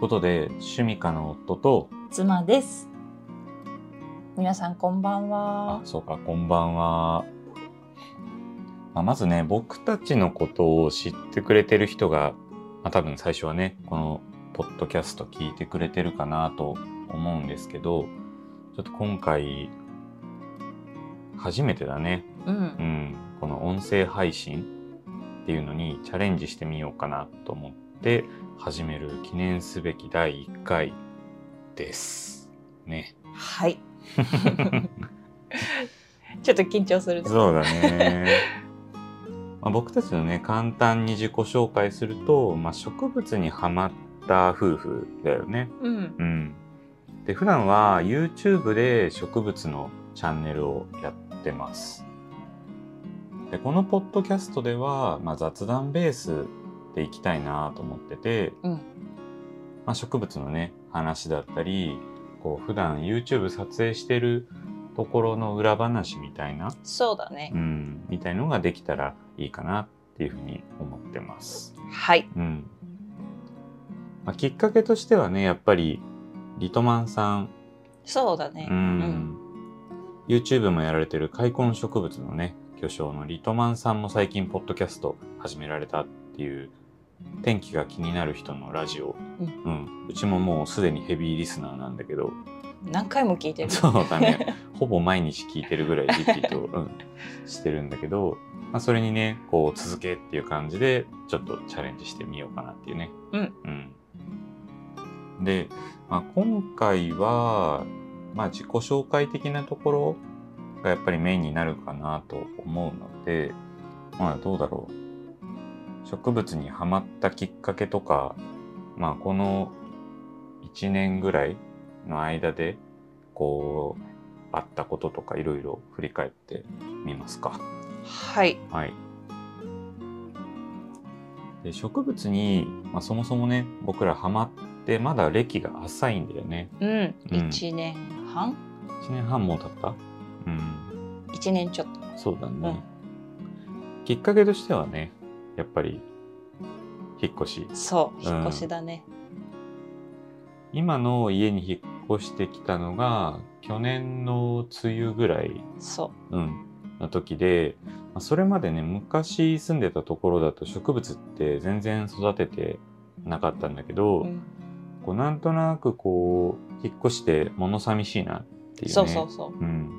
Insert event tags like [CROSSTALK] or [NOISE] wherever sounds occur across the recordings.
ことで趣味家の夫と妻です。皆さんこんばんあは。そうかこんばんは、まあ、まずね僕たちのことを知ってくれてる人が、まあ、多分最初はねこのポッドキャスト聞いてくれてるかなと思うんですけどちょっと今回初めてだねうんう。ん、この音声配信っていうのにチャレンジしてみようかなと思って始める記念すべき第1回です。ね。はい。[LAUGHS] ちょっと緊張するね。そうだね。まあ、僕たちのね簡単に自己紹介すると、まあ、植物にはまった夫婦だよね。うん。うん、で普段は YouTube で植物のチャンネルをやってます。でこのポッドキャストでは、まあ、雑談ベースでいきたいなと思ってて、うん。まあ、植物のね話だったりこう普段 YouTube 撮影してるところの裏話みたいな、そうだねう。ん、みたいのができたらいいかなっていうふうに思ってます。はい。うんまあ、きっかけとしてはねやっぱりリトマンさんそうだね。うん、YouTube もやられてる開墾植物のね巨匠のリトマンさんも最近ポッドキャスト始められたっていう天気が気になる人のラジオ、ううん。うちももうすでにヘビーリスナーなんだけど。何回も聞いてる。そうだね。[LAUGHS] ほぼ毎日聞いてるぐらいリピート、うん、してるんだけど、まあ、それにねこう続けっていう感じでちょっとチャレンジしてみようかなっていうね。うん。うん。で、まあ、今回は、まあ、自己紹介的なところがやっぱりメインになるかなと思うのでまあどうだろう植物にはまったきっかけとか、まあ、この1年ぐらいの間でこうあったこととかいろいろ振り返ってみますか？はい。はい。で植物に、まあ、そもそもね僕らハマってまだ歴が浅いんだよね。うん。うん一年半？1年半も経った？うん。一年ちょっと。そうだね。きっかけとしてはねやっぱり引っ越し。そう。うん引っ越しだね。今の家に引っ越してきたのが去年の梅雨ぐらい、そうん、の時で、まあそれまでね昔住んでたところだと植物って全然育ててなかったんだけど、う。うん。こうなんとなくこう引っ越して物寂しいなっていうね。そうそうそう。うん。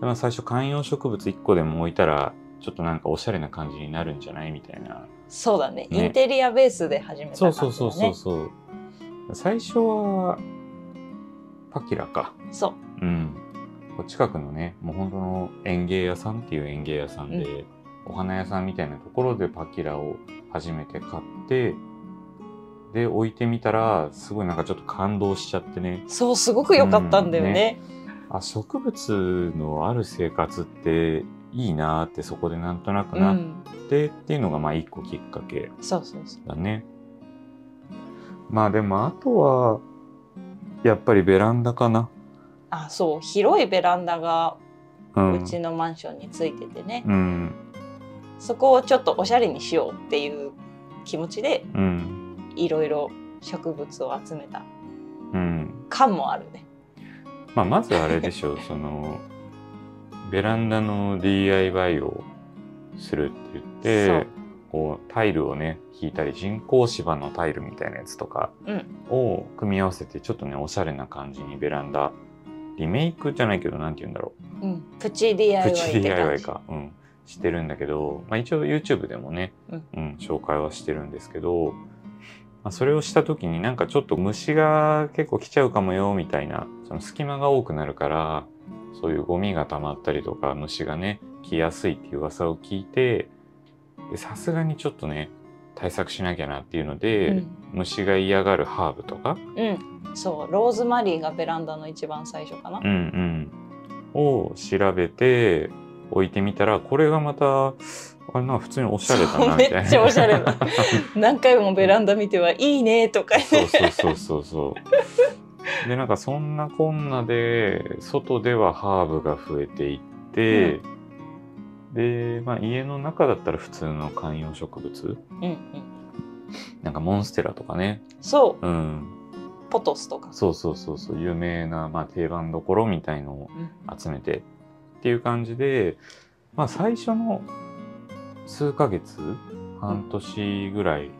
でまあ最初観葉植物1個でも置いたらちょっとなんかおしゃれな感じになるんじゃないみたいな。そうだね。ねインテリアベースで始めたそう。そうそうそうそう。最初はパキラか。そう。うん。近くのね、もう本当の園芸屋さんっていう園芸屋さんで、お花屋さんみたいなところでパキラを初めて買って、で、置いてみたら、すごいなんかちょっと感動しちゃってね。そう、すごく良かったんだようんね。あ、植物のある生活っていいなーってそこでなんとなくう。なってっていうのがまあ一個きっかけそうそうそう。だね。まあでもあとは、やっぱりベランダかな。あ、そう。広いベランダがうん。うちのマンションについててね。うん。そこをちょっとおしゃれにしようっていう気持ちでうん。いろいろ植物を集めたうん。感もあるね。まあ、まずあれでしょう、その、ベランダの DIY をするって言って、こう、タイルをね、引いたり、人工芝のタイルみたいなやつとかうんを組み合わせて、ちょっとね、おしゃれな感じにベランダ、リメイクじゃないけど、なんて言うんだろうん。プチう。DIY プチ。DIY か。うん。してるんだけど、まあ一応 YouTube でもね、うんうん、紹介はしてるんですけど、まあ、それをした時になんかちょっと虫が結構来ちゃうかもよみたいなその隙間が多くなるからそういうゴミが溜まったりとか虫がね来やすいっていう噂を聞いてでさすがにちょっとね対策しなきゃなっていうので、うん虫が嫌がるハーブとか、うん。そう。ローズマリーがベランダの一番最初かな。うんうん、を調べて置いてみたらこれがまたあれな普通におしゃれだなみたいな。めっちゃおしゃれだ [LAUGHS] 何回もベランダ見てはいいねとかそうそうそうそうそう。でなんかそんなこんなで外ではハーブが増えていって、で、まあ、家の中だったら普通の観葉植物？うんうんなんかモンステラとかね。そううん。ポトスとかそうそうそうそう。有名な、まあ、定番どころみたいのを集めてっていう感じで、まあ最初の数ヶ月、半年ぐらい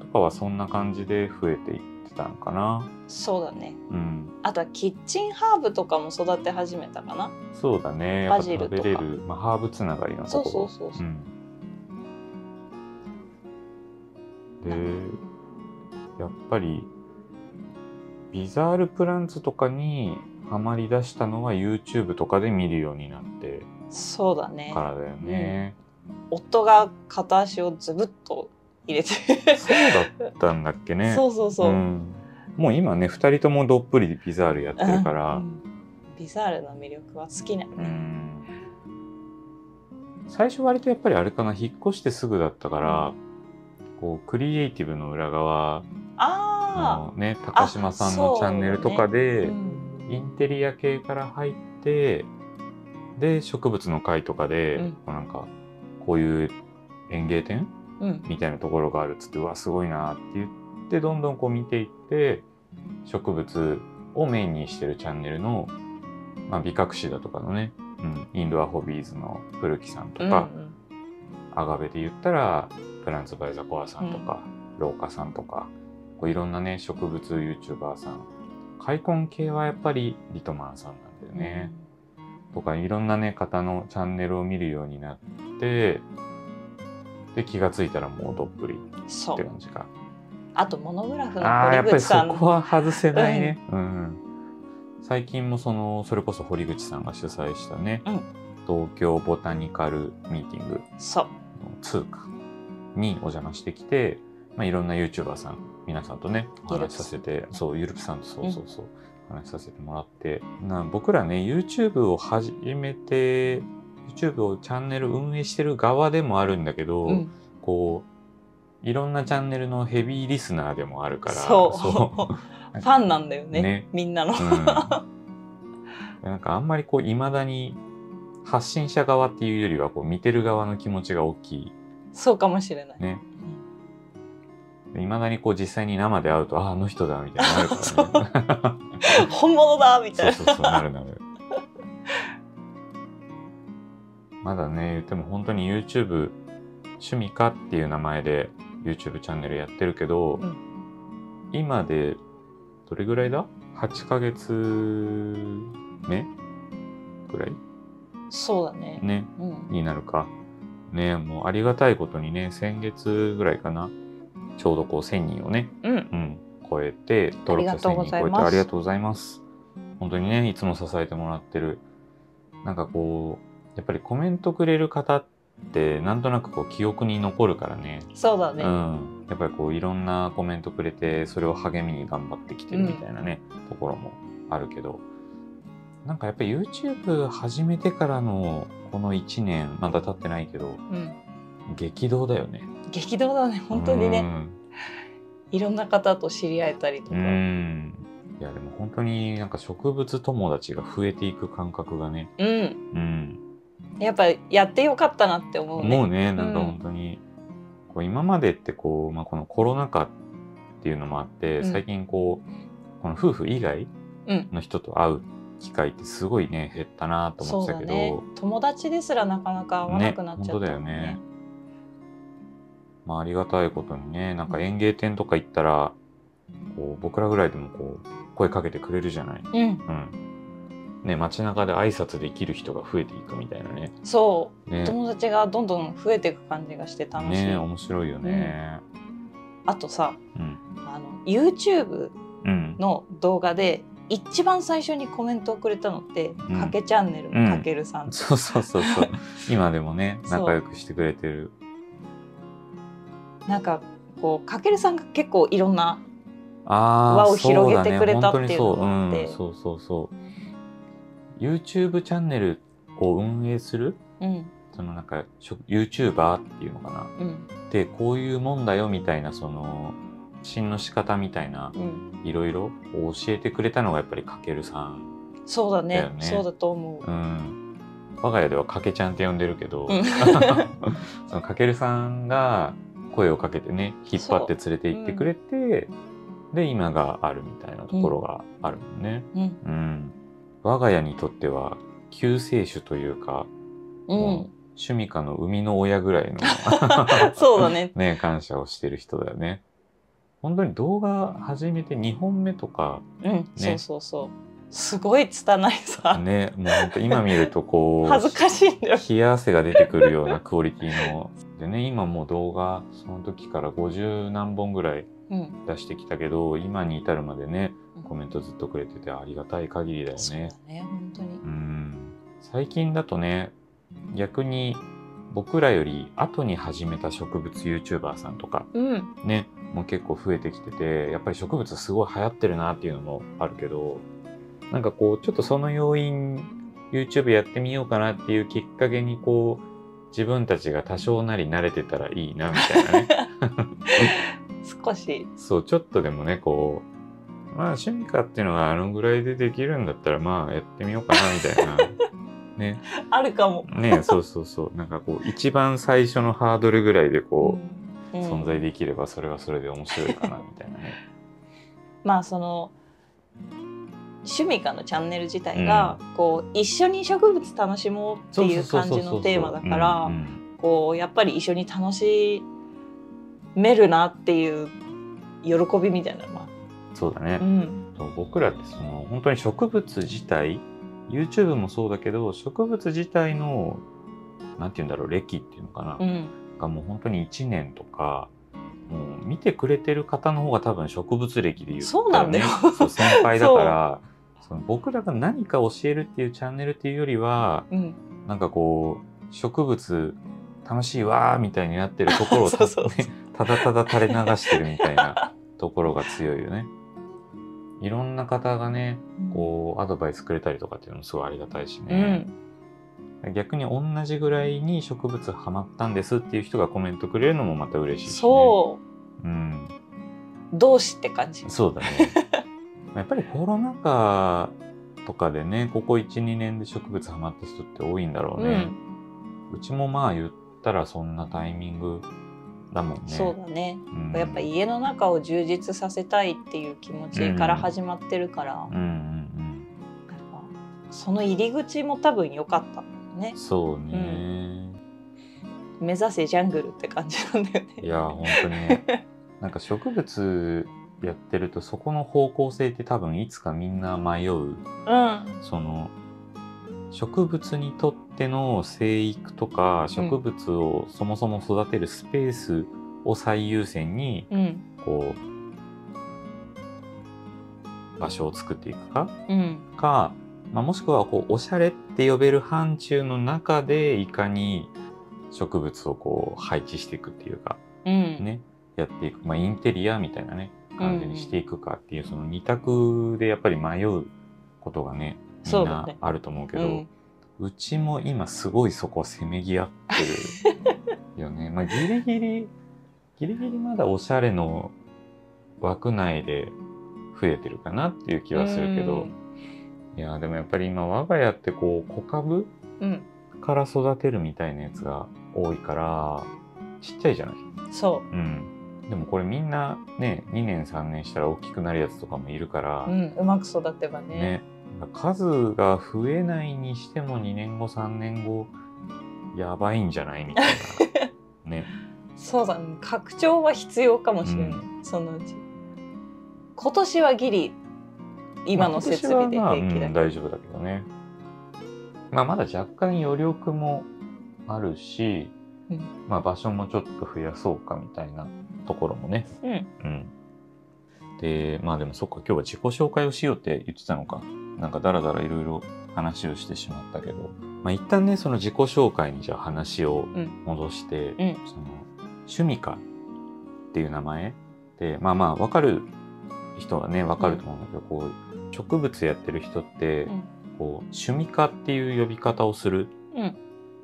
とかはそんな感じで増えていってたのかな。そうだねうん。あとはキッチンハーブとかも育て始めたかなそうだね。バジルとか食べれる、まあ、ハーブつながりのとそうころ。そうそうそう、うん。で、やっぱり、ビザールプランツとかにハマり出したのは YouTube とかで見るようになってそうだねからだよね。夫が片足をズブッと入れて。そうだったんだっけね。そうそうそう、ん。もう今ね、二人ともどっぷりビザールやってるから、うん。ビザールの魅力は好きなね、ん。最初割とやっぱりあれかな、引っ越してすぐだったから、こう、クリエイティブの裏側、ああのね、高島さんのチャンネルとかあ、で、うん。インテリア系から入って、で、植物の会とかで、うん。こうなんか、こういう園芸店うんみたいなところがあるっつって、うわ、すごいなって言って、どんどんこう見ていって、植物をメインにしてるチャンネルの、まあ、美隠しだとかのね、うん、インドアホビーズの古木さんとか、うんアガベで言ったら、プランツバイザコアさんとか、廊下さんとか、こういろんなね、植物 YouTuber さん。開墾系はやっぱりリトマンさんなんだよね。とか、いろんなね、方のチャンネルを見るようになって、で、気がついたらもうどっぷりって感じか。あとモノグラフのああー、やっぱりそ堀口さんこは外せないね。うん。最近もその、それこそ堀口さんが主催したね、うん。東京ボタニカルミーティングそう。の通貨にお邪魔してきて、まあ、いろんな YouTuber さん、皆さんとね、お話しさせて、そう、ゆるぷさんとそうそうそう、話しさせてもらって、な僕らね、YouTube を始めて、YouTube をチャンネル運営してる側でもあるんだけど、うん。こう、いろんなチャンネルのヘビーリスナーでもあるから、そう。そう。[LAUGHS] ファンなんだよねね。みんなの、うん、なんかあんまりこう、未だに発信者側っていうよりは、こう、見てる側の気持ちが大きい。そうかもしれない、ね。いまだにこう実際に生で会うと、あ、あの人だ、みたいになるからね。[LAUGHS] 本物だみたいうな。そそうそう、なるなる。まだね、言っても本当に YouTube、趣味かっていう名前で YouTube チャンネルやってるけど、うん今で、どれぐらいだ ?8 ヶ月目？ぐらい？そうだねね、うんになるか。ね、もうありがたいことにね、先月ぐらいかな。ちょうどこう1000人をね、うんうん、超えて、登録者1000人超えてあありがとうございます。本当にね、いつも支えてもらってる。なんかこう、やっぱりコメントくれる方って、なんとなくこう記憶に残るからね。そうだね、うん。やっぱりこういろんなコメントくれて、それを励みに頑張ってきてるみたいなね、ところもあるけど、なんかやっぱり YouTube 始めてからのこの1年、まだ経ってないけど、うん激動だよね。激動だね本当にねうんいろんな方と知り合えたりとか、うん。いや、でも本当になんか植物友達が増えていく感覚がね。うんうん。やっぱやってよかったなって思うね。もうね、なんかうん本当に、こう今までってこう、まあ、このコロナ禍っていうのもあって、うん。最近こう、この夫婦以外うん。の人と会う機会ってすごいね、減ったなと思ってたけど、だね。友達ですらなかなか会わなくなっちゃったね本当だよね。まあありがたいことにね、なんか園芸店とか行ったら、こう僕らぐらいでもこう、声かけてくれるじゃない。うん。うん。ね、街中で挨拶できる人が増えていくみたいなね。そう、ね。友達がどんどん増えていく感じがして楽しい、ね面白いよね。あとさうん。あの YouTube うん。の動画で一番最初にコメントをくれたのって、んかけチャンネルのかけるさん、そうそうそうそう。[LAUGHS] 今でもね、仲良くしてくれてる。なんかこうかけるさんが結構いろんなああ、輪を広げてくれたっていうのがあってにそう。うん、そうそうそう。YouTube チャンネルを運営する、うん。そのなんか、YouTuber っていうのかな。うん。で、こういうもんだよみたいな、その、発信の仕方みたいな、うん。いろいろ教えてくれたのがやっぱりかけるさん。そうだね。そうだと思う、うん。我が家ではかけちゃんって呼んでるけど、うん。[LAUGHS] そのかけるさんが、声をかけてね引っ張って連れて行ってくれて、で今があるみたいなところがあるもんね。うん。うん、我が家にとっては救世主というか、うん。趣味家の生みの親ぐらいの [LAUGHS] そうだね。[LAUGHS] ね感謝をしてる人だよね。本当に動画始めて2本目とかうん、そうそうそう。すごい拙いさ、ねもう本当今見るとこう [LAUGHS] 恥ずかしいんだよ。冷や汗が出てくるようなクオリティの。でね今もう動画その時から50何本ぐらいうん。出してきたけど今に至るまでねコメントずっとくれててありがたい限りだよね。だ。ね本当に。うん。最近だとね逆に僕らより後に始めた植物 YouTuber さんとかうん。ねもう結構増えてきててやっぱり植物すごい流行ってるなっていうのもあるけどなんかこうちょっとその要因 YouTube やってみようかなっていうきっかけにこう自分たちが多少なり慣れてたらいいなみたいなね。[LAUGHS] 少し。そうちょっとでもねこうまあ趣味かっていうのがあのぐらいでできるんだったらまあやってみようかなみたいな。[LAUGHS] ね。あるかも、ねそうそうそう。なんかこう一番最初のハードルぐらいでこう、うん。存在できればそれはそれで面白いかなみたいなね。[LAUGHS] まあその趣味家のチャンネル自体が、こう一緒に植物楽しもうっていう感じのテーマだからうんうんこうやっぱり一緒に楽しめるなっていう喜びみたいなそうだね、うん、僕らってその本当に植物自体 YouTube もそうだけど植物自体のなんて言うんだろう歴っていうのかな、うん、がもう本当に1年とかもう見てくれてる方の方が多分植物歴で言ったら、ね、そうなんだよ。先輩だからその僕らが何か教えるっていうチャンネルっていうよりはうん、なんかこう植物楽しいわーみたいになってるところをただただ垂れ流してるみたいなところが強いよね。いろんな方がねこうアドバイスくれたりとかっていうのもすごいありがたいしうね。ん、逆に同じぐらいに植物ハマったんですっていう人がコメントくれるのもまた嬉しいし、ね。。そううん。う同志って感じそうだね。[LAUGHS] やっぱりコロナ禍とかでね、ここ1、2年で植物ハマった人って多いんだろうね。うちもまあ言ったらそんなタイミングだもんね。そうだね、うんやっぱ家の中を充実させたいっていう気持ちから始まってるから、うんうんその入り口も多分良かったねうん。そうね。目指せジャングルって感じなんだよねいや、本当にね。[LAUGHS] なんか植物やってるとそこの方向性って多分いつかみんな迷う。うんその植物にとっての生育とか植物をそもそも育てるスペースを最優先にうん。こう場所を作っていくか？うん。か、まあ、もしくはこうおしゃれって呼べる範疇の中でいかに植物をこう配置していくっていうかうん。ねやっていく、まあ、インテリアみたいなね感じにしていくかっていうその二択でやっぱり迷うことがねみんなあると思うけどうん。うちも今すごいそこせめぎ合ってるよね。[LAUGHS] まあギリギリギリギリまだおしゃれの枠内で増えてるかなっていう気はするけど、いやでもやっぱり今我が家ってこう小株うん。から育てるみたいなやつが多いからちっちゃいじゃない？そう。ん。でもこれみんなね2年3年したら大きくなるやつとかもいるから、う、うん、うまく育てばね。ね、数が増えないにしても2年後3年後やばいんじゃないみたいな。[LAUGHS] ね。そうだね。拡張は必要かもしれない、うそのうち。今年はギリ今の設備でまあ平気だまあうん大丈夫だけどね。まあまだ若干余力もあるし、うん。まあ場所もちょっと増やそうかみたいなところもね。うん。うん。でまあでもそっか今日は自己紹介をしようって言ってたのかなんかダラダラいろいろ話をしてしまったけどまあ一旦ねその自己紹介にじゃあ話をうん。戻して、うん。その趣味家っていう名前でまあまあ分かる人はね分かると思うんだけど、こう植物やってる人って、うん。こう趣味家っていう呼び方をするうん。っ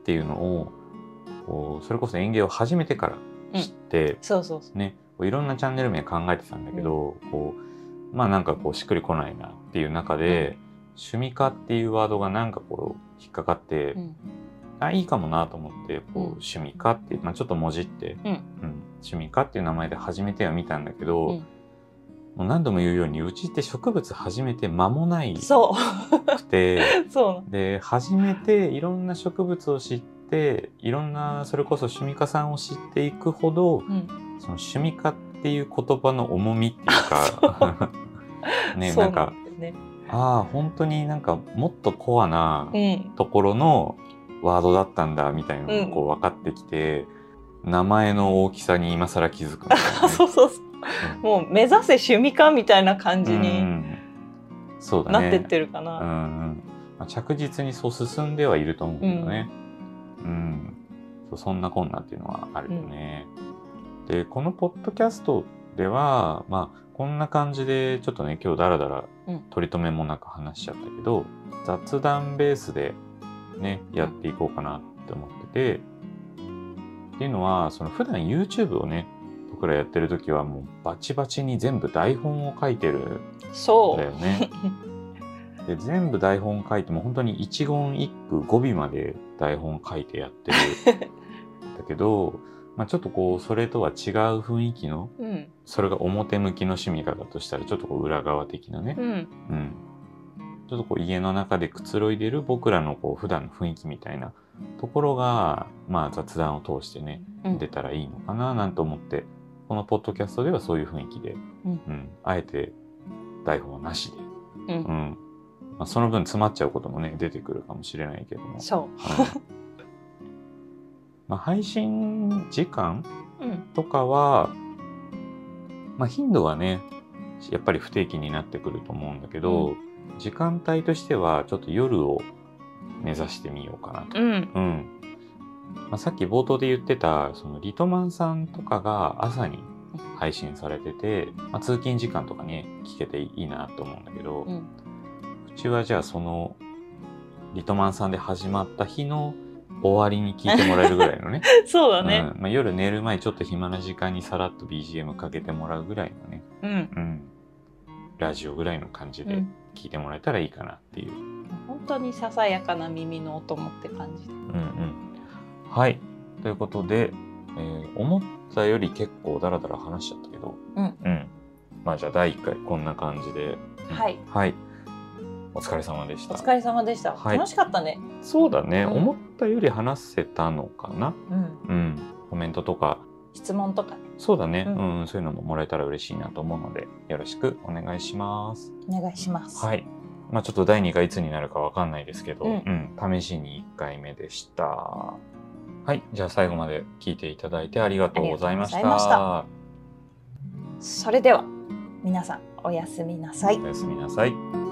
ていうのをこうそれこそ園芸を始めてから知って、そうそうそう。ねこういろんなチャンネル名考えてたんだけど、こうまあなんかこうしっくりこないなっていう中で、趣味家っていうワードがなんかこう引っかかって、うん。あいいかもなと思ってこう、うん。趣味家って、まあ、ちょっともじって、うん。うん。趣味家っていう名前で始めてはみたんだけど、うん。もう何度も言うようにうちって植物始めて間もないそくて [LAUGHS] で初めていろんな植物を知っていろんなそれこそ趣味家さんを知っていくほどその趣味家っていう言葉の重みっていうか [LAUGHS] ね。なんかああ本当になんかもっとコアなうん。ところのワードだったんだみたいなのがこう分かってきて、名前の大きさに今更気づくみたいなね。[LAUGHS] そうそうそう。もう目指せ趣味家みたいな感じうにん。そうだね。なってってるかな、うんうん。まあ、着実にそう進んではいると思うけどね、うん。そうそんなこんなっていうのはあるよね。でこのポッドキャストではまあこんな感じでちょっとね今日だらだらうん。取り留めもなく話しちゃったけど、雑談ベースでねやっていこうかなって思ってて、っていうのはその普段 YouTube をね僕らやってる時はもうバチバチに全部台本を書いてるんそだよね。で全部台本書いても本当に一言一句語尾まで台本書いてやってる。[LAUGHS] だけど、まあ、ちょっとこうそれとは違う雰囲気のううん。それが表向きの趣味家だとしたらちょっとこう裏側的なね、うん。うん、ちょっとこう家の中でくつろいでる僕らのこう普段の雰囲気みたいなところが、まあ、雑談を通してねうん。出たらいいのかななんて思ってこのポッドキャストではそういう雰囲気で、うん。うん。あえて台本はなしで。うん。うん。まあ、その分詰まっちゃうこともね出てくるかもしれないけども、そう。んまあ、配信時間ううん。とかは、まあ、頻度はねやっぱり不定期になってくると思うんだけど、う時間帯としてはちょっと夜を目指してみようかなと。うん。うん。まあ、さっき冒頭で言ってたそのリトマンさんとかが朝に配信されてて、まあ、通勤時間とかね聞けていいなと思うんだけど、うん。うちはじゃあそのリトマンさんで始まった日の終わりに聞いてもらえるぐらいのね。[LAUGHS] そうだね。うん。まあ、夜寝る前ちょっと暇な時間にさらっと BGM かけてもらうぐらいのね、うん。うん、ラジオぐらいの感じでうん。聞いてもらえたらいいかなっていう。本当にささやかな耳のお供って感じうんうん、はい。ということで、えー思ったより結構ダラダラ話しちゃったけど、うん。まあじゃあ第1回こんな感じで、うんはい。はいお疲れ様でした。お疲れ様でした、はい。楽しかったね。そうだね、うん。思ったより話せたのかな。うん。うん、コメントとか、質問とか。ねそうだね、ううん。ん、そういうのももらえたら嬉しいなと思うので、よろしくお願いします。お願いします。はい。まあちょっと第2回いつになるかわかんないですけど、ううん、試しに1回目でした。はい、じゃあ最後まで聞いていただいてありがとうございました。ありがとうございそれでは皆さんおやすみなさい。おやすみなさい。